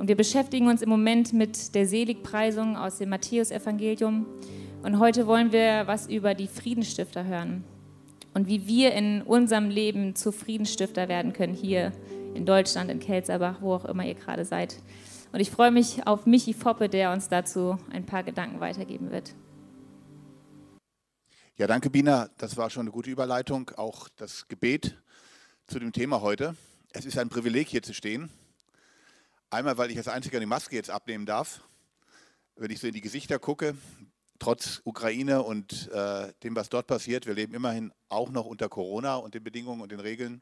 Und wir beschäftigen uns im Moment mit der Seligpreisung aus dem Matthäusevangelium. Und heute wollen wir was über die Friedensstifter hören und wie wir in unserem Leben zu Friedensstifter werden können, hier in Deutschland, in Kelzerbach, wo auch immer ihr gerade seid. Und ich freue mich auf Michi Foppe, der uns dazu ein paar Gedanken weitergeben wird. Ja, danke, Bina. Das war schon eine gute Überleitung. Auch das Gebet zu dem Thema heute. Es ist ein Privileg, hier zu stehen. Einmal, weil ich als Einziger die Maske jetzt abnehmen darf. Wenn ich so in die Gesichter gucke, trotz Ukraine und äh, dem, was dort passiert, wir leben immerhin auch noch unter Corona und den Bedingungen und den Regeln.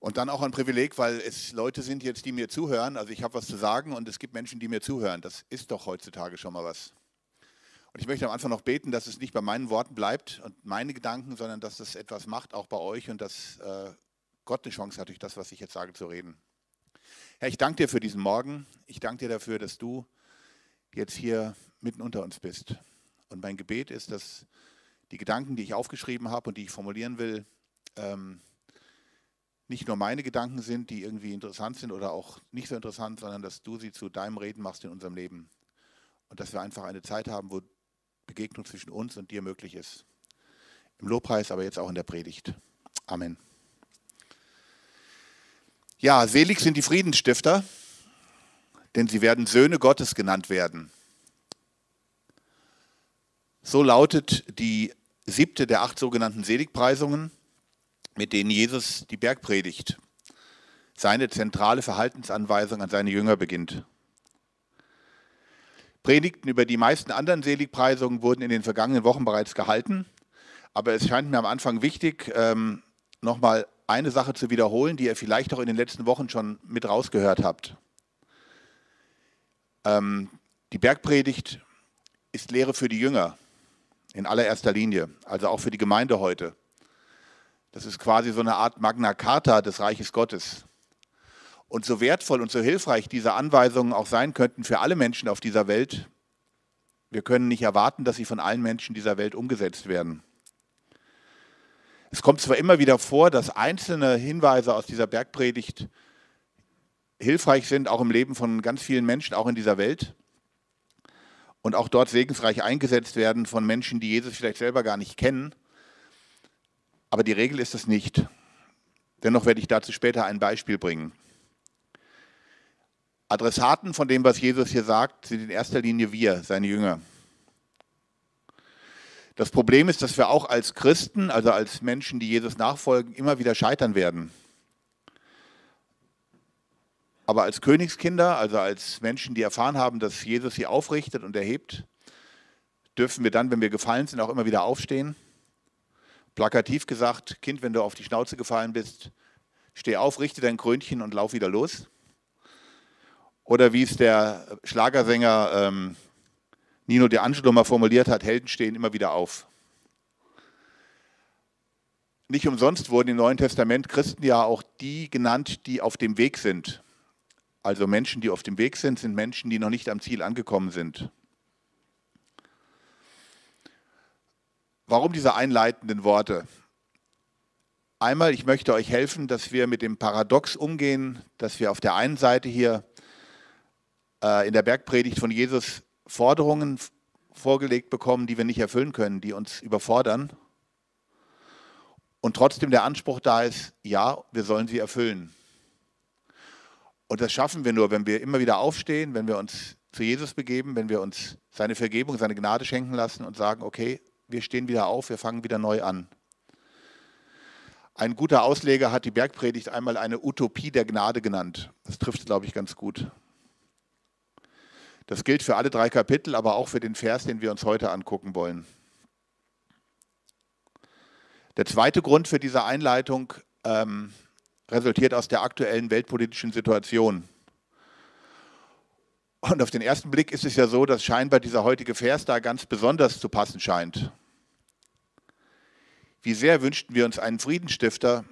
Und dann auch ein Privileg, weil es Leute sind jetzt, die mir zuhören. Also ich habe was zu sagen und es gibt Menschen, die mir zuhören. Das ist doch heutzutage schon mal was. Und ich möchte am Anfang noch beten, dass es nicht bei meinen Worten bleibt und meine Gedanken, sondern dass es etwas macht, auch bei euch und dass äh, Gott eine Chance hat, durch das, was ich jetzt sage, zu reden. Herr, ich danke dir für diesen Morgen. Ich danke dir dafür, dass du jetzt hier mitten unter uns bist. Und mein Gebet ist, dass die Gedanken, die ich aufgeschrieben habe und die ich formulieren will, ähm, nicht nur meine Gedanken sind, die irgendwie interessant sind oder auch nicht so interessant, sondern dass du sie zu deinem Reden machst in unserem Leben. Und dass wir einfach eine Zeit haben, wo Begegnung zwischen uns und dir möglich ist. Im Lobpreis, aber jetzt auch in der Predigt. Amen. Ja, selig sind die Friedensstifter, denn sie werden Söhne Gottes genannt werden. So lautet die siebte der acht sogenannten Seligpreisungen mit denen Jesus die Bergpredigt, seine zentrale Verhaltensanweisung an seine Jünger beginnt. Predigten über die meisten anderen Seligpreisungen wurden in den vergangenen Wochen bereits gehalten, aber es scheint mir am Anfang wichtig, ähm, nochmal eine Sache zu wiederholen, die ihr vielleicht auch in den letzten Wochen schon mit rausgehört habt. Ähm, die Bergpredigt ist Lehre für die Jünger in allererster Linie, also auch für die Gemeinde heute. Das ist quasi so eine Art Magna Carta des Reiches Gottes. Und so wertvoll und so hilfreich diese Anweisungen auch sein könnten für alle Menschen auf dieser Welt, wir können nicht erwarten, dass sie von allen Menschen dieser Welt umgesetzt werden. Es kommt zwar immer wieder vor, dass einzelne Hinweise aus dieser Bergpredigt hilfreich sind, auch im Leben von ganz vielen Menschen, auch in dieser Welt, und auch dort segensreich eingesetzt werden von Menschen, die Jesus vielleicht selber gar nicht kennen aber die Regel ist es nicht. Dennoch werde ich dazu später ein Beispiel bringen. Adressaten von dem, was Jesus hier sagt, sind in erster Linie wir, seine Jünger. Das Problem ist, dass wir auch als Christen, also als Menschen, die Jesus nachfolgen, immer wieder scheitern werden. Aber als Königskinder, also als Menschen, die erfahren haben, dass Jesus sie aufrichtet und erhebt, dürfen wir dann, wenn wir gefallen sind, auch immer wieder aufstehen Plakativ gesagt, Kind, wenn du auf die Schnauze gefallen bist, steh auf, richte dein Krönchen und lauf wieder los. Oder wie es der Schlagersänger ähm, Nino De Angelo mal formuliert hat, Helden stehen immer wieder auf. Nicht umsonst wurden im Neuen Testament Christen ja auch die genannt, die auf dem Weg sind. Also Menschen, die auf dem Weg sind, sind Menschen, die noch nicht am Ziel angekommen sind. Warum diese einleitenden Worte? Einmal, ich möchte euch helfen, dass wir mit dem Paradox umgehen, dass wir auf der einen Seite hier äh, in der Bergpredigt von Jesus Forderungen vorgelegt bekommen, die wir nicht erfüllen können, die uns überfordern. Und trotzdem der Anspruch da ist, ja, wir sollen sie erfüllen. Und das schaffen wir nur, wenn wir immer wieder aufstehen, wenn wir uns zu Jesus begeben, wenn wir uns seine Vergebung, seine Gnade schenken lassen und sagen, okay, wir stehen wieder auf, wir fangen wieder neu an. Ein guter Ausleger hat die Bergpredigt einmal eine Utopie der Gnade genannt. Das trifft, glaube ich, ganz gut. Das gilt für alle drei Kapitel, aber auch für den Vers, den wir uns heute angucken wollen. Der zweite Grund für diese Einleitung ähm, resultiert aus der aktuellen weltpolitischen Situation. Und auf den ersten Blick ist es ja so, dass scheinbar dieser heutige Vers da ganz besonders zu passen scheint. Wie sehr wünschten wir uns einen Friedensstifter,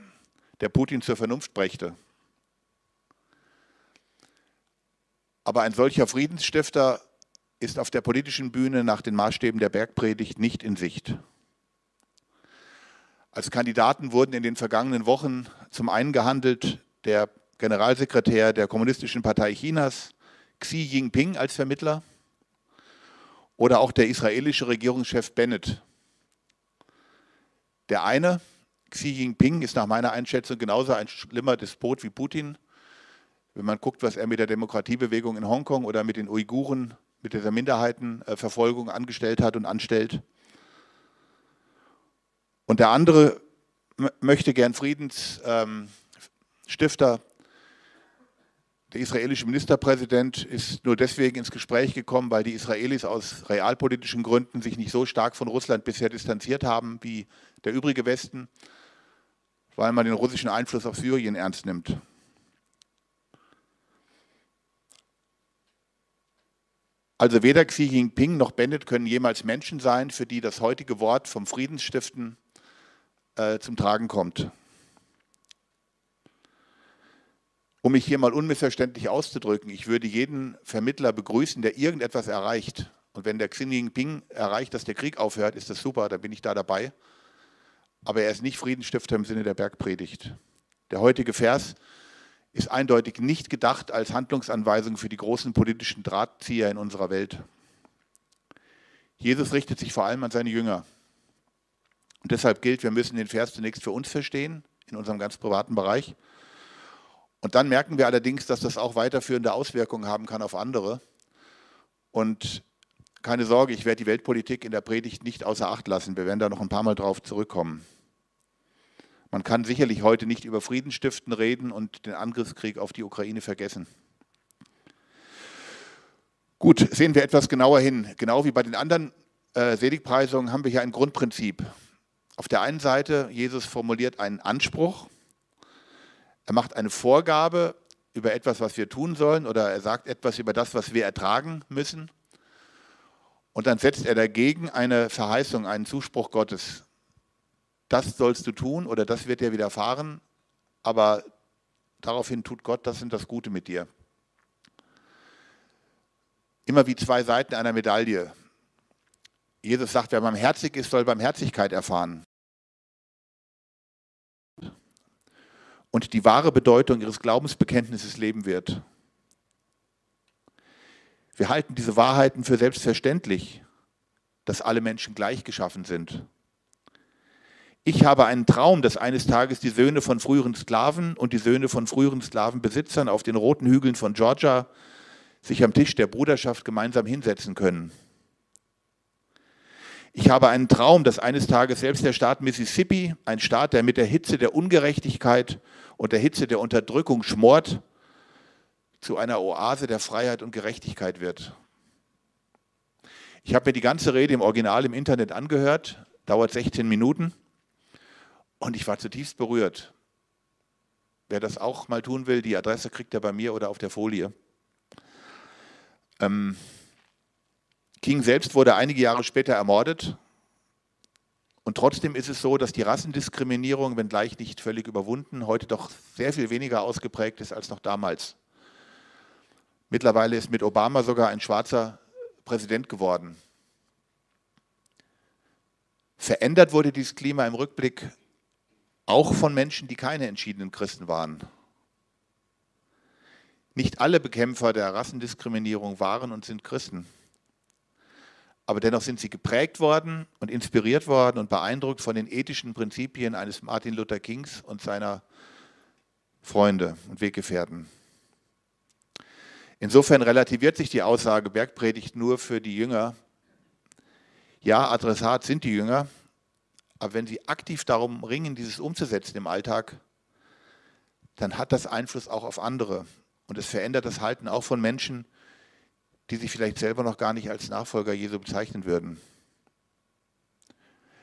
der Putin zur Vernunft brächte. Aber ein solcher Friedensstifter ist auf der politischen Bühne nach den Maßstäben der Bergpredigt nicht in Sicht. Als Kandidaten wurden in den vergangenen Wochen zum einen gehandelt der Generalsekretär der Kommunistischen Partei Chinas, Xi Jinping als Vermittler oder auch der israelische Regierungschef Bennett. Der eine, Xi Jinping, ist nach meiner Einschätzung genauso ein schlimmer Despot wie Putin. Wenn man guckt, was er mit der Demokratiebewegung in Hongkong oder mit den Uiguren, mit dieser Minderheitenverfolgung angestellt hat und anstellt. Und der andere möchte gern Friedensstifter. Der israelische Ministerpräsident ist nur deswegen ins Gespräch gekommen, weil die Israelis aus realpolitischen Gründen sich nicht so stark von Russland bisher distanziert haben wie der übrige Westen, weil man den russischen Einfluss auf Syrien ernst nimmt. Also weder Xi Jinping noch Bennett können jemals Menschen sein, für die das heutige Wort vom Friedensstiften äh, zum Tragen kommt. Um mich hier mal unmissverständlich auszudrücken, ich würde jeden Vermittler begrüßen, der irgendetwas erreicht. Und wenn der Xi Jinping erreicht, dass der Krieg aufhört, ist das super, dann bin ich da dabei. Aber er ist nicht Friedensstifter im Sinne der Bergpredigt. Der heutige Vers ist eindeutig nicht gedacht als Handlungsanweisung für die großen politischen Drahtzieher in unserer Welt. Jesus richtet sich vor allem an seine Jünger. Und deshalb gilt, wir müssen den Vers zunächst für uns verstehen, in unserem ganz privaten Bereich. Und dann merken wir allerdings, dass das auch weiterführende Auswirkungen haben kann auf andere. Und keine Sorge, ich werde die Weltpolitik in der Predigt nicht außer Acht lassen. Wir werden da noch ein paar Mal drauf zurückkommen. Man kann sicherlich heute nicht über Friedensstiften reden und den Angriffskrieg auf die Ukraine vergessen. Gut, sehen wir etwas genauer hin. Genau wie bei den anderen äh, Seligpreisungen haben wir hier ein Grundprinzip. Auf der einen Seite, Jesus formuliert einen Anspruch, er macht eine Vorgabe über etwas, was wir tun sollen, oder er sagt etwas über das, was wir ertragen müssen. Und dann setzt er dagegen eine Verheißung, einen Zuspruch Gottes. Das sollst du tun oder das wird dir widerfahren, aber daraufhin tut Gott das sind das Gute mit dir. Immer wie zwei Seiten einer Medaille. Jesus sagt, wer barmherzig ist, soll Barmherzigkeit erfahren. Und die wahre Bedeutung ihres Glaubensbekenntnisses leben wird. Wir halten diese Wahrheiten für selbstverständlich, dass alle Menschen gleich geschaffen sind. Ich habe einen Traum, dass eines Tages die Söhne von früheren Sklaven und die Söhne von früheren Sklavenbesitzern auf den roten Hügeln von Georgia sich am Tisch der Bruderschaft gemeinsam hinsetzen können. Ich habe einen Traum, dass eines Tages selbst der Staat Mississippi, ein Staat, der mit der Hitze der Ungerechtigkeit und der Hitze der Unterdrückung schmort, zu einer Oase der Freiheit und Gerechtigkeit wird. Ich habe mir die ganze Rede im Original im Internet angehört, dauert 16 Minuten und ich war zutiefst berührt. Wer das auch mal tun will, die Adresse kriegt er bei mir oder auf der Folie. Ähm, King selbst wurde einige Jahre später ermordet. Und trotzdem ist es so, dass die Rassendiskriminierung, wenngleich nicht völlig überwunden, heute doch sehr viel weniger ausgeprägt ist als noch damals. Mittlerweile ist mit Obama sogar ein schwarzer Präsident geworden. Verändert wurde dieses Klima im Rückblick auch von Menschen, die keine entschiedenen Christen waren. Nicht alle Bekämpfer der Rassendiskriminierung waren und sind Christen aber dennoch sind sie geprägt worden und inspiriert worden und beeindruckt von den ethischen Prinzipien eines Martin Luther Kings und seiner Freunde und Weggefährten. Insofern relativiert sich die Aussage Bergpredigt nur für die Jünger. Ja, Adressat sind die Jünger, aber wenn sie aktiv darum ringen, dieses umzusetzen im Alltag, dann hat das Einfluss auch auf andere. Und es verändert das Halten auch von Menschen, die sich vielleicht selber noch gar nicht als Nachfolger Jesu bezeichnen würden.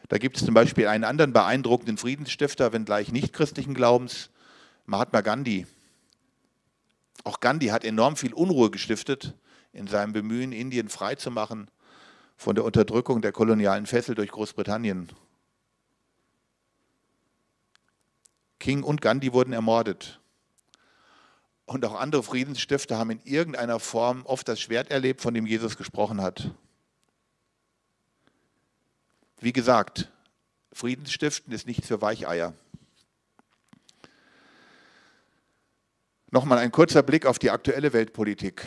Da gibt es zum Beispiel einen anderen beeindruckenden Friedensstifter, wenngleich nicht christlichen Glaubens, Mahatma Gandhi. Auch Gandhi hat enorm viel Unruhe gestiftet in seinem Bemühen, Indien freizumachen von der Unterdrückung der kolonialen Fessel durch Großbritannien. King und Gandhi wurden ermordet und auch andere Friedensstifter haben in irgendeiner Form oft das Schwert erlebt, von dem Jesus gesprochen hat. Wie gesagt, Friedensstiften ist nichts für Weicheier. Nochmal ein kurzer Blick auf die aktuelle Weltpolitik.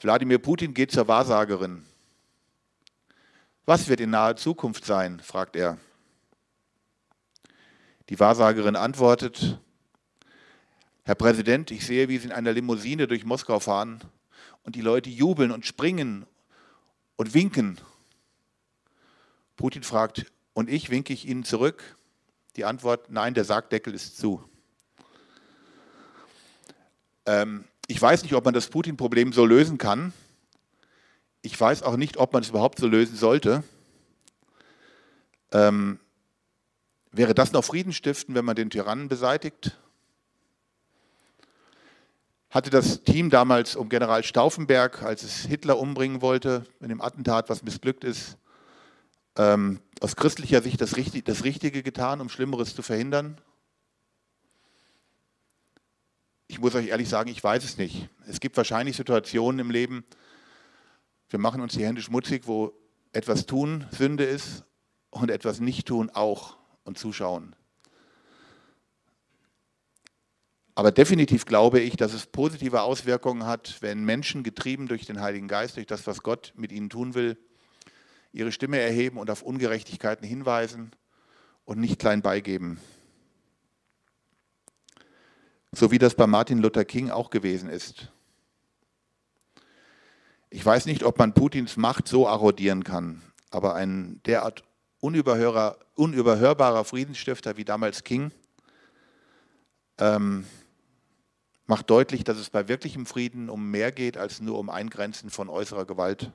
Wladimir Putin geht zur Wahrsagerin. Was wird in naher Zukunft sein? fragt er. Die Wahrsagerin antwortet, Herr Präsident, ich sehe, wie Sie in einer Limousine durch Moskau fahren und die Leute jubeln und springen und winken. Putin fragt, und ich winke ich Ihnen zurück? Die Antwort, nein, der Sargdeckel ist zu. Ähm, ich weiß nicht, ob man das Putin-Problem so lösen kann. Ich weiß auch nicht, ob man es überhaupt so lösen sollte. Ähm, wäre das noch Frieden stiften, wenn man den Tyrannen beseitigt? Hatte das Team damals um General Stauffenberg, als es Hitler umbringen wollte, in dem Attentat, was missglückt ist, ähm, aus christlicher Sicht das, Richtig das Richtige getan, um Schlimmeres zu verhindern? Ich muss euch ehrlich sagen, ich weiß es nicht. Es gibt wahrscheinlich Situationen im Leben, wir machen uns die Hände schmutzig, wo etwas tun Sünde ist und etwas nicht tun auch und zuschauen. Aber definitiv glaube ich, dass es positive Auswirkungen hat, wenn Menschen getrieben durch den Heiligen Geist, durch das, was Gott mit ihnen tun will, ihre Stimme erheben und auf Ungerechtigkeiten hinweisen und nicht klein beigeben so wie das bei Martin Luther King auch gewesen ist. Ich weiß nicht, ob man Putins Macht so arrodieren kann, aber ein derart unüberhörbarer Friedensstifter wie damals King ähm, macht deutlich, dass es bei wirklichem Frieden um mehr geht als nur um Eingrenzen von äußerer Gewalt.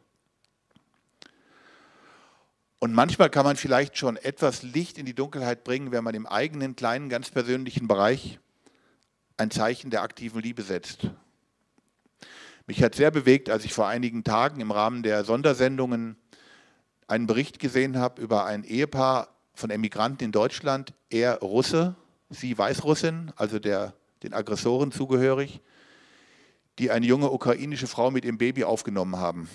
Und manchmal kann man vielleicht schon etwas Licht in die Dunkelheit bringen, wenn man im eigenen kleinen, ganz persönlichen Bereich ein Zeichen der aktiven Liebe setzt. Mich hat sehr bewegt, als ich vor einigen Tagen im Rahmen der Sondersendungen einen Bericht gesehen habe über ein Ehepaar von Emigranten in Deutschland, er Russe, sie Weißrussin, also der, den Aggressoren zugehörig, die eine junge ukrainische Frau mit ihrem Baby aufgenommen haben.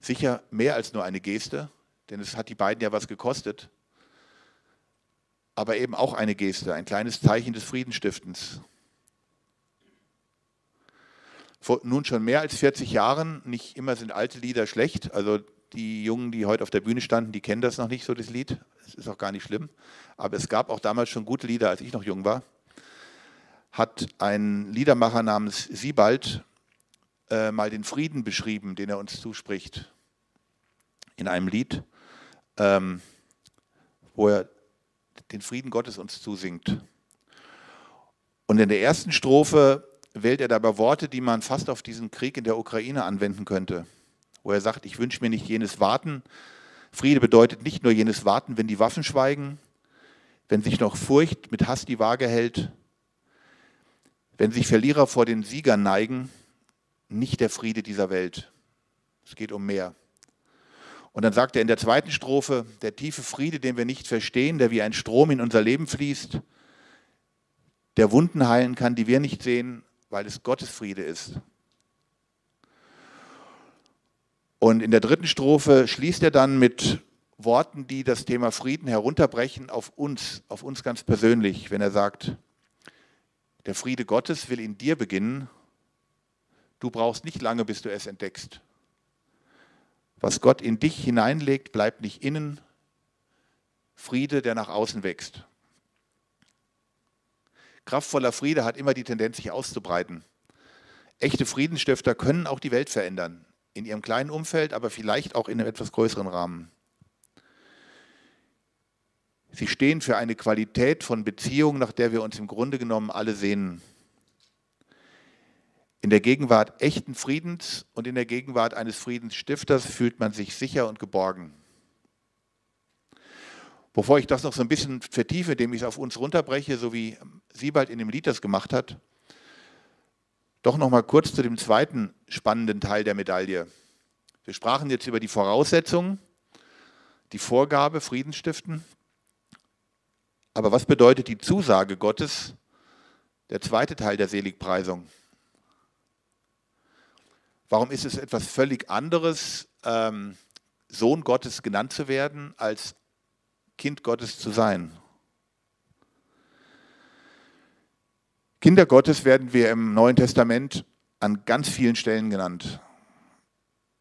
Sicher mehr als nur eine Geste, denn es hat die beiden ja was gekostet aber eben auch eine Geste, ein kleines Zeichen des Friedenstiftens. Vor nun schon mehr als 40 Jahren, nicht immer sind alte Lieder schlecht, also die Jungen, die heute auf der Bühne standen, die kennen das noch nicht so, das Lied. Es ist auch gar nicht schlimm. Aber es gab auch damals schon gute Lieder, als ich noch jung war. Hat ein Liedermacher namens Siebald äh, mal den Frieden beschrieben, den er uns zuspricht. In einem Lied, ähm, wo er den Frieden Gottes uns zusingt. Und in der ersten Strophe wählt er dabei Worte, die man fast auf diesen Krieg in der Ukraine anwenden könnte, wo er sagt, ich wünsche mir nicht jenes Warten. Friede bedeutet nicht nur jenes Warten, wenn die Waffen schweigen, wenn sich noch Furcht mit Hass die Waage hält, wenn sich Verlierer vor den Siegern neigen, nicht der Friede dieser Welt. Es geht um mehr. Und dann sagt er in der zweiten Strophe, der tiefe Friede, den wir nicht verstehen, der wie ein Strom in unser Leben fließt, der Wunden heilen kann, die wir nicht sehen, weil es Gottes Friede ist. Und in der dritten Strophe schließt er dann mit Worten, die das Thema Frieden herunterbrechen auf uns, auf uns ganz persönlich, wenn er sagt, der Friede Gottes will in dir beginnen, du brauchst nicht lange, bis du es entdeckst. Was Gott in dich hineinlegt, bleibt nicht innen. Friede, der nach außen wächst. Kraftvoller Friede hat immer die Tendenz, sich auszubreiten. Echte Friedensstifter können auch die Welt verändern, in ihrem kleinen Umfeld, aber vielleicht auch in einem etwas größeren Rahmen. Sie stehen für eine Qualität von Beziehung, nach der wir uns im Grunde genommen alle sehnen in der Gegenwart echten Friedens und in der Gegenwart eines Friedensstifters fühlt man sich sicher und geborgen. Bevor ich das noch so ein bisschen vertiefe, indem ich es auf uns runterbreche, so wie Siebald in dem Lied das gemacht hat, doch noch mal kurz zu dem zweiten spannenden Teil der Medaille. Wir sprachen jetzt über die Voraussetzungen, die Vorgabe, Friedensstiften. Aber was bedeutet die Zusage Gottes, der zweite Teil der Seligpreisung? Warum ist es etwas völlig anderes, ähm, Sohn Gottes genannt zu werden, als Kind Gottes zu sein? Kinder Gottes werden wir im Neuen Testament an ganz vielen Stellen genannt.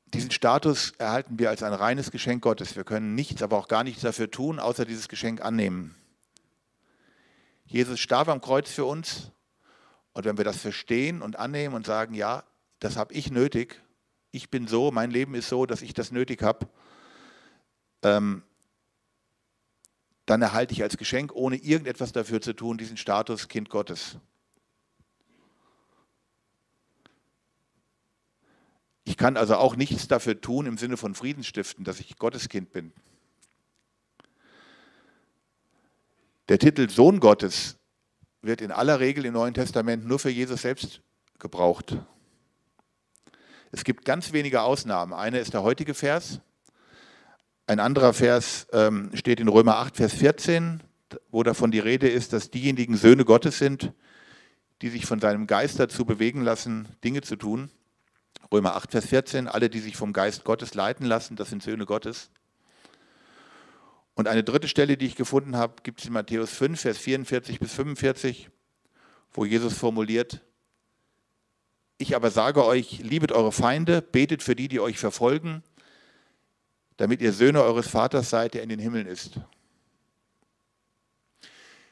Diesen Status erhalten wir als ein reines Geschenk Gottes. Wir können nichts, aber auch gar nichts dafür tun, außer dieses Geschenk annehmen. Jesus starb am Kreuz für uns und wenn wir das verstehen und annehmen und sagen, ja, das habe ich nötig, ich bin so, mein Leben ist so, dass ich das nötig habe, ähm, dann erhalte ich als Geschenk, ohne irgendetwas dafür zu tun, diesen Status Kind Gottes. Ich kann also auch nichts dafür tun im Sinne von Friedensstiften, dass ich Gotteskind bin. Der Titel Sohn Gottes wird in aller Regel im Neuen Testament nur für Jesus selbst gebraucht. Es gibt ganz wenige Ausnahmen. Eine ist der heutige Vers. Ein anderer Vers ähm, steht in Römer 8, Vers 14, wo davon die Rede ist, dass diejenigen Söhne Gottes sind, die sich von seinem Geist dazu bewegen lassen, Dinge zu tun. Römer 8, Vers 14, alle, die sich vom Geist Gottes leiten lassen, das sind Söhne Gottes. Und eine dritte Stelle, die ich gefunden habe, gibt es in Matthäus 5, Vers 44 bis 45, wo Jesus formuliert, ich aber sage euch, liebet eure Feinde, betet für die, die euch verfolgen, damit ihr Söhne eures Vaters seid, der in den Himmeln ist.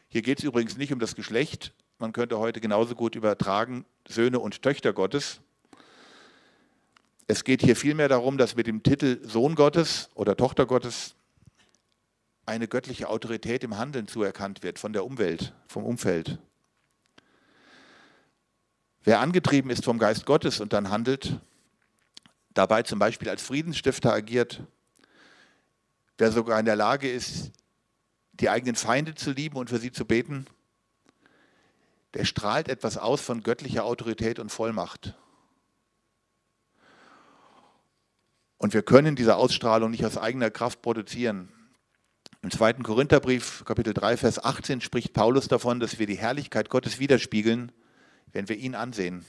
Hier geht es übrigens nicht um das Geschlecht. Man könnte heute genauso gut übertragen Söhne und Töchter Gottes. Es geht hier vielmehr darum, dass mit dem Titel Sohn Gottes oder Tochter Gottes eine göttliche Autorität im Handeln zuerkannt wird von der Umwelt, vom Umfeld. Wer angetrieben ist vom Geist Gottes und dann handelt, dabei zum Beispiel als Friedensstifter agiert, wer sogar in der Lage ist, die eigenen Feinde zu lieben und für sie zu beten, der strahlt etwas aus von göttlicher Autorität und Vollmacht. Und wir können diese Ausstrahlung nicht aus eigener Kraft produzieren. Im zweiten Korintherbrief, Kapitel 3, Vers 18, spricht Paulus davon, dass wir die Herrlichkeit Gottes widerspiegeln, wenn wir ihn ansehen.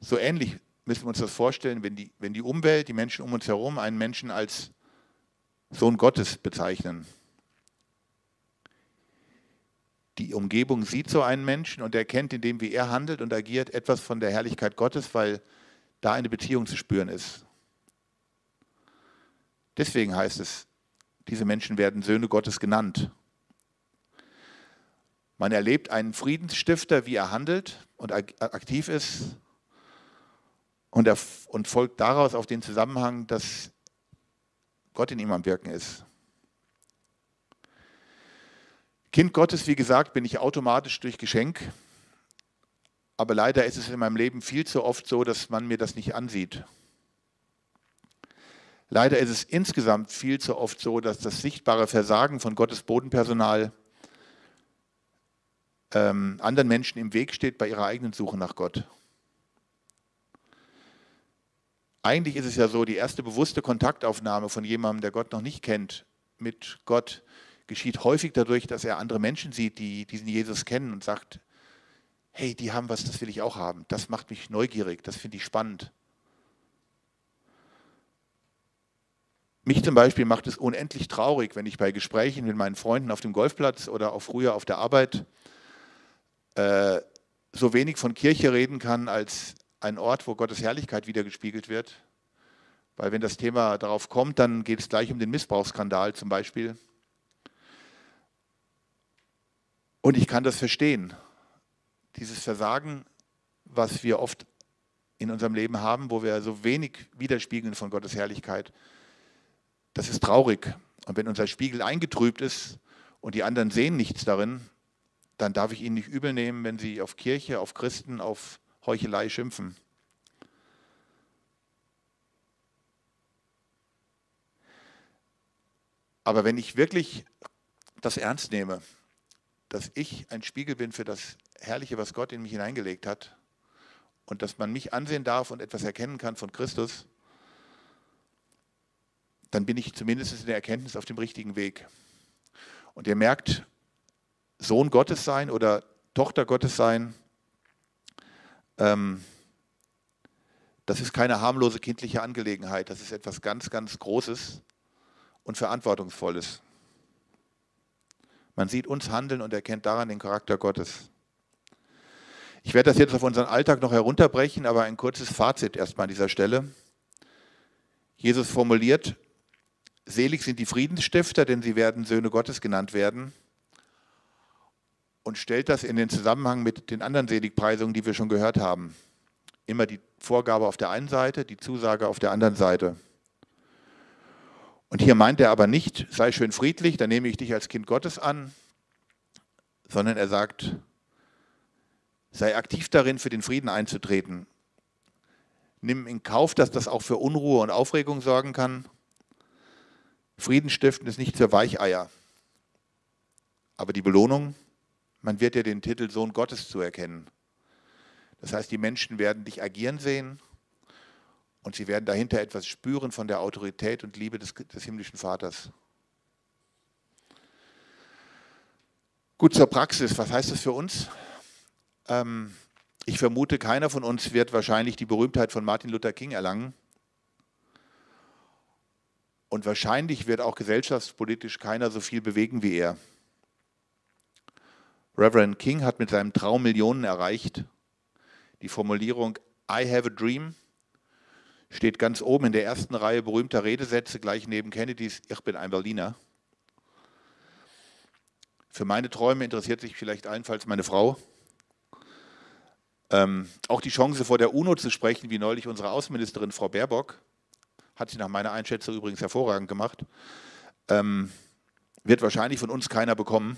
So ähnlich müssen wir uns das vorstellen, wenn die, wenn die Umwelt, die Menschen um uns herum einen Menschen als Sohn Gottes bezeichnen. Die Umgebung sieht so einen Menschen und erkennt, indem wie er handelt und agiert, etwas von der Herrlichkeit Gottes, weil da eine Beziehung zu spüren ist. Deswegen heißt es, diese Menschen werden Söhne Gottes genannt. Man erlebt einen Friedensstifter, wie er handelt und aktiv ist und, er, und folgt daraus auf den Zusammenhang, dass Gott in ihm am Wirken ist. Kind Gottes, wie gesagt, bin ich automatisch durch Geschenk, aber leider ist es in meinem Leben viel zu oft so, dass man mir das nicht ansieht. Leider ist es insgesamt viel zu oft so, dass das sichtbare Versagen von Gottes Bodenpersonal ähm, anderen Menschen im Weg steht bei ihrer eigenen Suche nach Gott. Eigentlich ist es ja so, die erste bewusste Kontaktaufnahme von jemandem, der Gott noch nicht kennt, mit Gott geschieht häufig dadurch, dass er andere Menschen sieht, die diesen Jesus kennen und sagt, hey, die haben was, das will ich auch haben. Das macht mich neugierig, das finde ich spannend. Mich zum Beispiel macht es unendlich traurig, wenn ich bei Gesprächen mit meinen Freunden auf dem Golfplatz oder auch früher auf der Arbeit äh, so wenig von Kirche reden kann als ein Ort, wo Gottes Herrlichkeit wiedergespiegelt wird. Weil wenn das Thema darauf kommt, dann geht es gleich um den Missbrauchsskandal zum Beispiel. Und ich kann das verstehen. Dieses Versagen, was wir oft in unserem Leben haben, wo wir so wenig widerspiegeln von Gottes Herrlichkeit, das ist traurig. Und wenn unser Spiegel eingetrübt ist und die anderen sehen nichts darin, dann darf ich ihnen nicht übel nehmen, wenn sie auf Kirche, auf Christen, auf Heuchelei schimpfen. Aber wenn ich wirklich das ernst nehme, dass ich ein Spiegel bin für das Herrliche, was Gott in mich hineingelegt hat und dass man mich ansehen darf und etwas erkennen kann von Christus, dann bin ich zumindest in der Erkenntnis auf dem richtigen Weg. Und ihr merkt, Sohn Gottes sein oder Tochter Gottes sein, ähm, das ist keine harmlose kindliche Angelegenheit, das ist etwas ganz, ganz Großes und Verantwortungsvolles. Man sieht uns handeln und erkennt daran den Charakter Gottes. Ich werde das jetzt auf unseren Alltag noch herunterbrechen, aber ein kurzes Fazit erstmal an dieser Stelle. Jesus formuliert, selig sind die Friedensstifter, denn sie werden Söhne Gottes genannt werden und stellt das in den Zusammenhang mit den anderen Seligpreisungen, die wir schon gehört haben. Immer die Vorgabe auf der einen Seite, die Zusage auf der anderen Seite. Und hier meint er aber nicht, sei schön friedlich, dann nehme ich dich als Kind Gottes an, sondern er sagt, sei aktiv darin, für den Frieden einzutreten. Nimm in Kauf, dass das auch für Unruhe und Aufregung sorgen kann. Frieden stiften ist nicht für Weicheier. Aber die Belohnung, man wird dir den Titel Sohn Gottes zuerkennen. Das heißt, die Menschen werden dich agieren sehen und sie werden dahinter etwas spüren von der Autorität und Liebe des, des himmlischen Vaters. Gut zur Praxis, was heißt das für uns? Ähm, ich vermute, keiner von uns wird wahrscheinlich die Berühmtheit von Martin Luther King erlangen. Und wahrscheinlich wird auch gesellschaftspolitisch keiner so viel bewegen wie er. Reverend King hat mit seinem Traum Millionen erreicht. Die Formulierung I have a dream steht ganz oben in der ersten Reihe berühmter Redesätze, gleich neben Kennedys Ich bin ein Berliner. Für meine Träume interessiert sich vielleicht allenfalls meine Frau. Ähm, auch die Chance, vor der UNO zu sprechen, wie neulich unsere Außenministerin Frau Baerbock, hat sie nach meiner Einschätzung übrigens hervorragend gemacht, ähm, wird wahrscheinlich von uns keiner bekommen.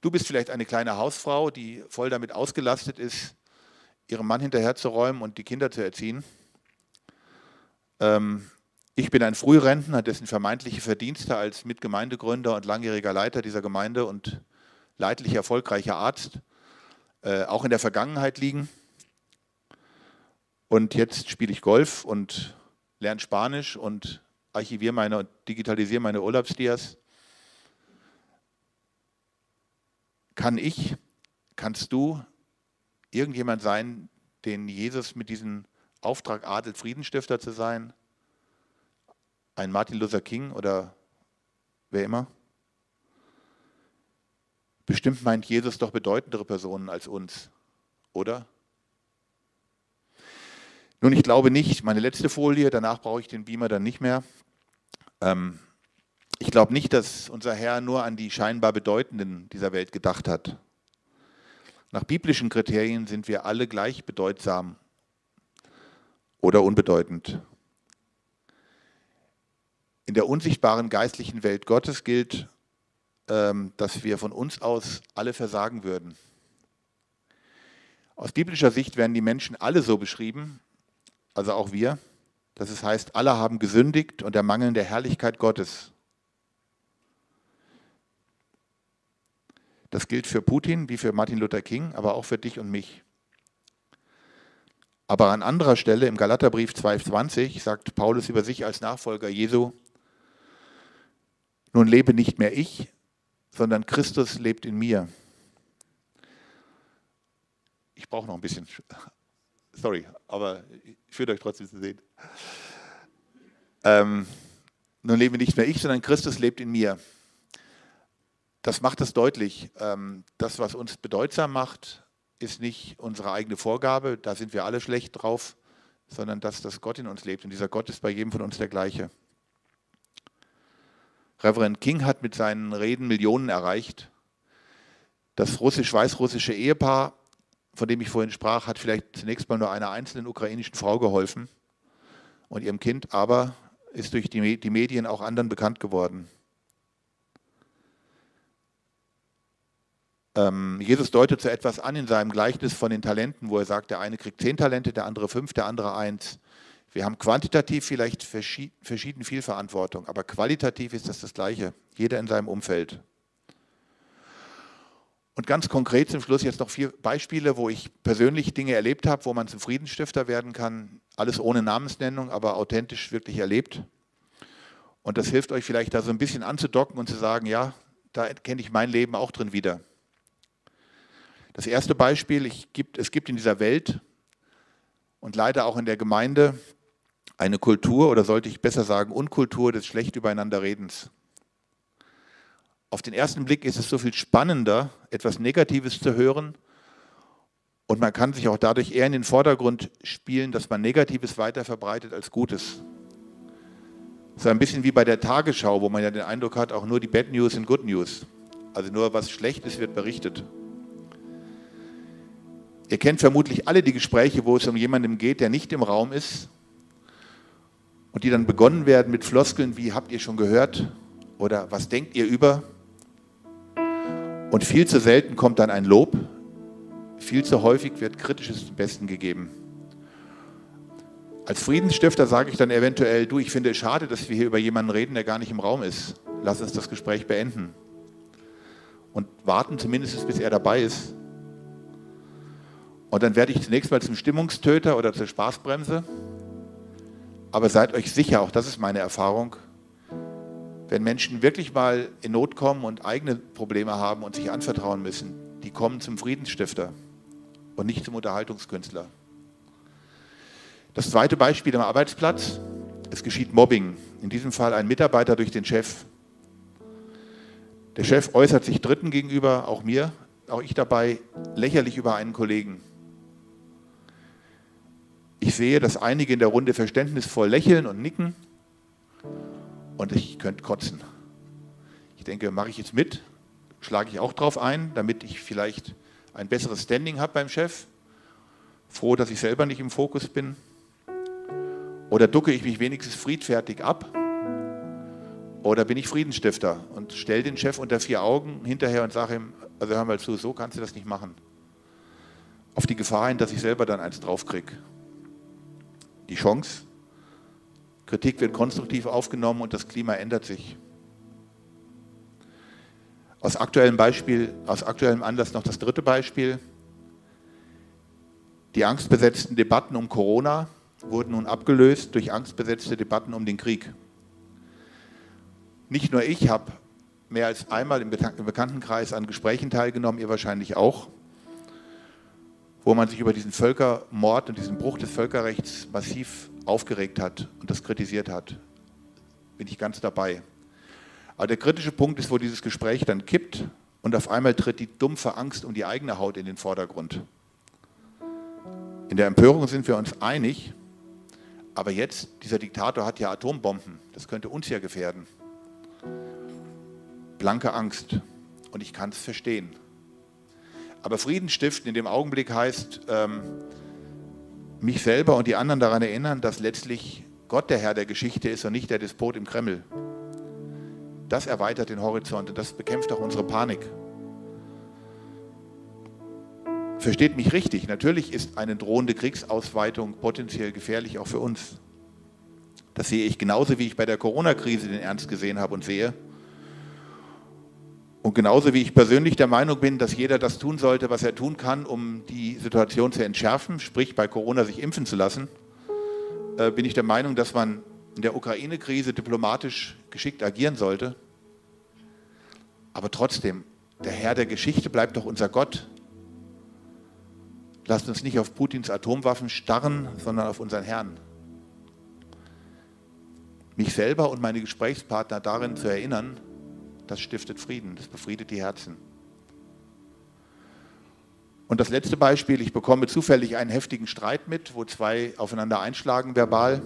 Du bist vielleicht eine kleine Hausfrau, die voll damit ausgelastet ist, ihrem Mann hinterherzuräumen und die Kinder zu erziehen. Ähm, ich bin ein Frührentner, dessen vermeintliche Verdienste als Mitgemeindegründer und langjähriger Leiter dieser Gemeinde und leidlich erfolgreicher Arzt äh, auch in der Vergangenheit liegen. Und jetzt spiele ich Golf und lerne Spanisch und archiviere meine und digitalisiere meine Urlaubsdias. Kann ich, kannst du irgendjemand sein, den Jesus mit diesem Auftrag adelt, Friedensstifter zu sein? Ein Martin Luther King oder wer immer? Bestimmt meint Jesus doch bedeutendere Personen als uns, oder? Nun, ich glaube nicht, meine letzte Folie, danach brauche ich den Beamer dann nicht mehr. Ähm, ich glaube nicht, dass unser Herr nur an die scheinbar Bedeutenden dieser Welt gedacht hat. Nach biblischen Kriterien sind wir alle gleich bedeutsam oder unbedeutend. In der unsichtbaren geistlichen Welt Gottes gilt, ähm, dass wir von uns aus alle versagen würden. Aus biblischer Sicht werden die Menschen alle so beschrieben, also auch wir, dass es heißt, alle haben gesündigt und ermangeln der Herrlichkeit Gottes. Das gilt für Putin wie für Martin Luther King, aber auch für dich und mich. Aber an anderer Stelle im Galaterbrief 2,20 sagt Paulus über sich als Nachfolger Jesu, nun lebe nicht mehr ich, sondern Christus lebt in mir. Ich brauche noch ein bisschen, sorry, aber ich würde euch trotzdem zu sehen. Ähm, nun lebe nicht mehr ich, sondern Christus lebt in mir das macht es deutlich. Ähm, das, was uns bedeutsam macht, ist nicht unsere eigene Vorgabe, da sind wir alle schlecht drauf, sondern dass das Gott in uns lebt. Und dieser Gott ist bei jedem von uns der gleiche. Reverend King hat mit seinen Reden Millionen erreicht. Das russisch-weißrussische Ehepaar, von dem ich vorhin sprach, hat vielleicht zunächst mal nur einer einzelnen ukrainischen Frau geholfen und ihrem Kind, aber ist durch die Medien auch anderen bekannt geworden. Jesus deutet so etwas an in seinem Gleichnis von den Talenten, wo er sagt, der eine kriegt zehn Talente, der andere fünf, der andere eins. Wir haben quantitativ vielleicht verschieden viel Verantwortung, aber qualitativ ist das das Gleiche. Jeder in seinem Umfeld. Und ganz konkret zum Schluss jetzt noch vier Beispiele, wo ich persönlich Dinge erlebt habe, wo man zum Friedensstifter werden kann. Alles ohne Namensnennung, aber authentisch wirklich erlebt. Und das hilft euch vielleicht da so ein bisschen anzudocken und zu sagen, ja, da kenne ich mein Leben auch drin wieder. Das erste Beispiel, gibt, es gibt in dieser Welt und leider auch in der Gemeinde eine Kultur oder sollte ich besser sagen Unkultur des schlecht übereinander Redens. Auf den ersten Blick ist es so viel spannender, etwas Negatives zu hören. Und man kann sich auch dadurch eher in den Vordergrund spielen, dass man Negatives weiter verbreitet als Gutes. Ist ein bisschen wie bei der Tagesschau, wo man ja den Eindruck hat, auch nur die Bad News sind Good News. Also nur was Schlechtes wird berichtet. Ihr kennt vermutlich alle die Gespräche, wo es um jemanden geht, der nicht im Raum ist und die dann begonnen werden mit Floskeln wie habt ihr schon gehört oder was denkt ihr über? Und viel zu selten kommt dann ein Lob, viel zu häufig wird Kritisches zum Besten gegeben. Als Friedensstifter sage ich dann eventuell, du, ich finde es schade, dass wir hier über jemanden reden, der gar nicht im Raum ist. Lass uns das Gespräch beenden. Und warten zumindest, bis er dabei ist. Und dann werde ich zunächst mal zum Stimmungstöter oder zur Spaßbremse. Aber seid euch sicher, auch das ist meine Erfahrung, wenn Menschen wirklich mal in Not kommen und eigene Probleme haben und sich anvertrauen müssen, die kommen zum Friedensstifter und nicht zum Unterhaltungskünstler. Das zweite Beispiel am Arbeitsplatz. Es geschieht Mobbing. In diesem Fall ein Mitarbeiter durch den Chef. Der Chef äußert sich Dritten gegenüber, auch mir, auch ich dabei, lächerlich über einen Kollegen. Ich sehe, dass einige in der Runde verständnisvoll lächeln und nicken und ich könnte kotzen. Ich denke, mache ich jetzt mit, schlage ich auch drauf ein, damit ich vielleicht ein besseres Standing habe beim Chef. Froh, dass ich selber nicht im Fokus bin. Oder ducke ich mich wenigstens friedfertig ab? Oder bin ich Friedensstifter und stelle den Chef unter vier Augen hinterher und sage ihm, also hör mal zu, so kannst du das nicht machen. Auf die Gefahr hin, dass ich selber dann eins draufkriege die Chance. Kritik wird konstruktiv aufgenommen und das Klima ändert sich. Aus aktuellem Beispiel, aus aktuellem Anlass noch das dritte Beispiel. Die angstbesetzten Debatten um Corona wurden nun abgelöst durch angstbesetzte Debatten um den Krieg. Nicht nur ich habe mehr als einmal im Bekanntenkreis an Gesprächen teilgenommen, ihr wahrscheinlich auch wo man sich über diesen Völkermord und diesen Bruch des Völkerrechts massiv aufgeregt hat und das kritisiert hat. Bin ich ganz dabei. Aber der kritische Punkt ist, wo dieses Gespräch dann kippt und auf einmal tritt die dumpfe Angst um die eigene Haut in den Vordergrund. In der Empörung sind wir uns einig, aber jetzt, dieser Diktator hat ja Atombomben, das könnte uns ja gefährden. Blanke Angst und ich kann es verstehen. Aber Frieden stiften in dem Augenblick heißt, ähm, mich selber und die anderen daran erinnern, dass letztlich Gott der Herr der Geschichte ist und nicht der Despot im Kreml. Das erweitert den Horizont und das bekämpft auch unsere Panik. Versteht mich richtig, natürlich ist eine drohende Kriegsausweitung potenziell gefährlich auch für uns. Das sehe ich genauso, wie ich bei der Corona-Krise den Ernst gesehen habe und sehe. Und genauso wie ich persönlich der Meinung bin, dass jeder das tun sollte, was er tun kann, um die Situation zu entschärfen, sprich bei Corona sich impfen zu lassen, äh, bin ich der Meinung, dass man in der Ukraine-Krise diplomatisch geschickt agieren sollte. Aber trotzdem, der Herr der Geschichte bleibt doch unser Gott. Lasst uns nicht auf Putins Atomwaffen starren, sondern auf unseren Herrn. Mich selber und meine Gesprächspartner darin zu erinnern, das stiftet Frieden, das befriedet die Herzen. Und das letzte Beispiel, ich bekomme zufällig einen heftigen Streit mit, wo zwei aufeinander einschlagen verbal.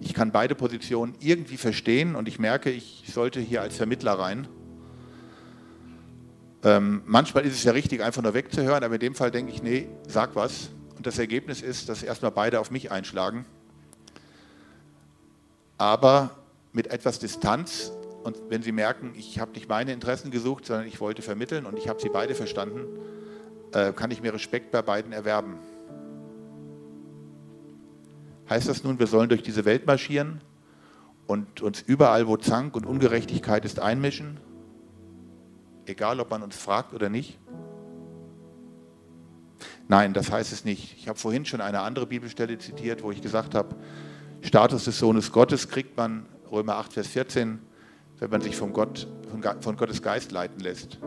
Ich kann beide Positionen irgendwie verstehen und ich merke, ich sollte hier als Vermittler rein. Ähm, manchmal ist es ja richtig, einfach nur wegzuhören, aber in dem Fall denke ich, nee, sag was. Und das Ergebnis ist, dass erstmal beide auf mich einschlagen. Aber mit etwas Distanz und wenn Sie merken, ich habe nicht meine Interessen gesucht, sondern ich wollte vermitteln und ich habe sie beide verstanden, äh, kann ich mir Respekt bei beiden erwerben. Heißt das nun, wir sollen durch diese Welt marschieren und uns überall, wo Zank und Ungerechtigkeit ist, einmischen? Egal, ob man uns fragt oder nicht? Nein, das heißt es nicht. Ich habe vorhin schon eine andere Bibelstelle zitiert, wo ich gesagt habe, Status des Sohnes Gottes kriegt man, Römer 8, Vers 14, wenn man sich vom Gott, von Gottes Geist leiten lässt.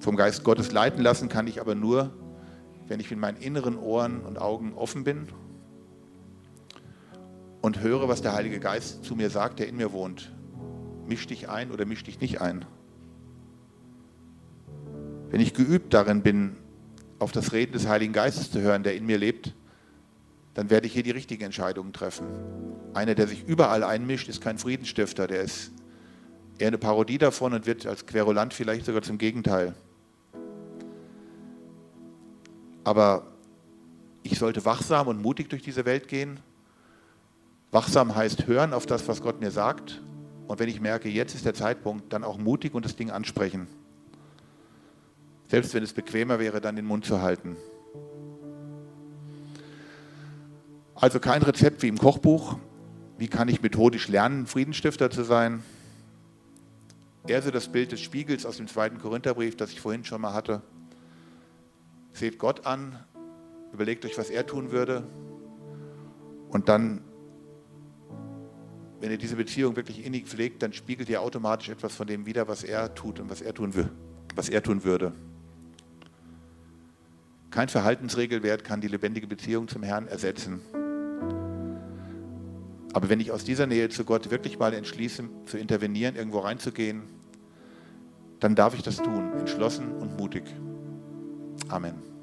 Vom Geist Gottes leiten lassen kann ich aber nur, wenn ich mit meinen inneren Ohren und Augen offen bin und höre, was der Heilige Geist zu mir sagt, der in mir wohnt. misch dich ein oder misch dich nicht ein. Wenn ich geübt darin bin, auf das Reden des Heiligen Geistes zu hören, der in mir lebt, dann werde ich hier die richtigen Entscheidungen treffen. Einer, der sich überall einmischt, ist kein Friedensstifter, der ist eher eine Parodie davon und wird als Querulant vielleicht sogar zum Gegenteil. Aber ich sollte wachsam und mutig durch diese Welt gehen. Wachsam heißt hören auf das, was Gott mir sagt. Und wenn ich merke, jetzt ist der Zeitpunkt, dann auch mutig und das Ding ansprechen. Selbst wenn es bequemer wäre, dann den Mund zu halten. Also kein Rezept wie im Kochbuch. Wie kann ich methodisch lernen, Friedensstifter zu sein? Eher so das Bild des Spiegels aus dem zweiten Korintherbrief, das ich vorhin schon mal hatte. Seht Gott an, überlegt euch, was er tun würde. Und dann, wenn ihr diese Beziehung wirklich innig pflegt, dann spiegelt ihr automatisch etwas von dem wider, was er tut und was er tun, was er tun würde. Kein Verhaltensregelwert kann die lebendige Beziehung zum Herrn ersetzen. Aber wenn ich aus dieser Nähe zu Gott wirklich mal entschließe, zu intervenieren, irgendwo reinzugehen, dann darf ich das tun, entschlossen und mutig. Amen.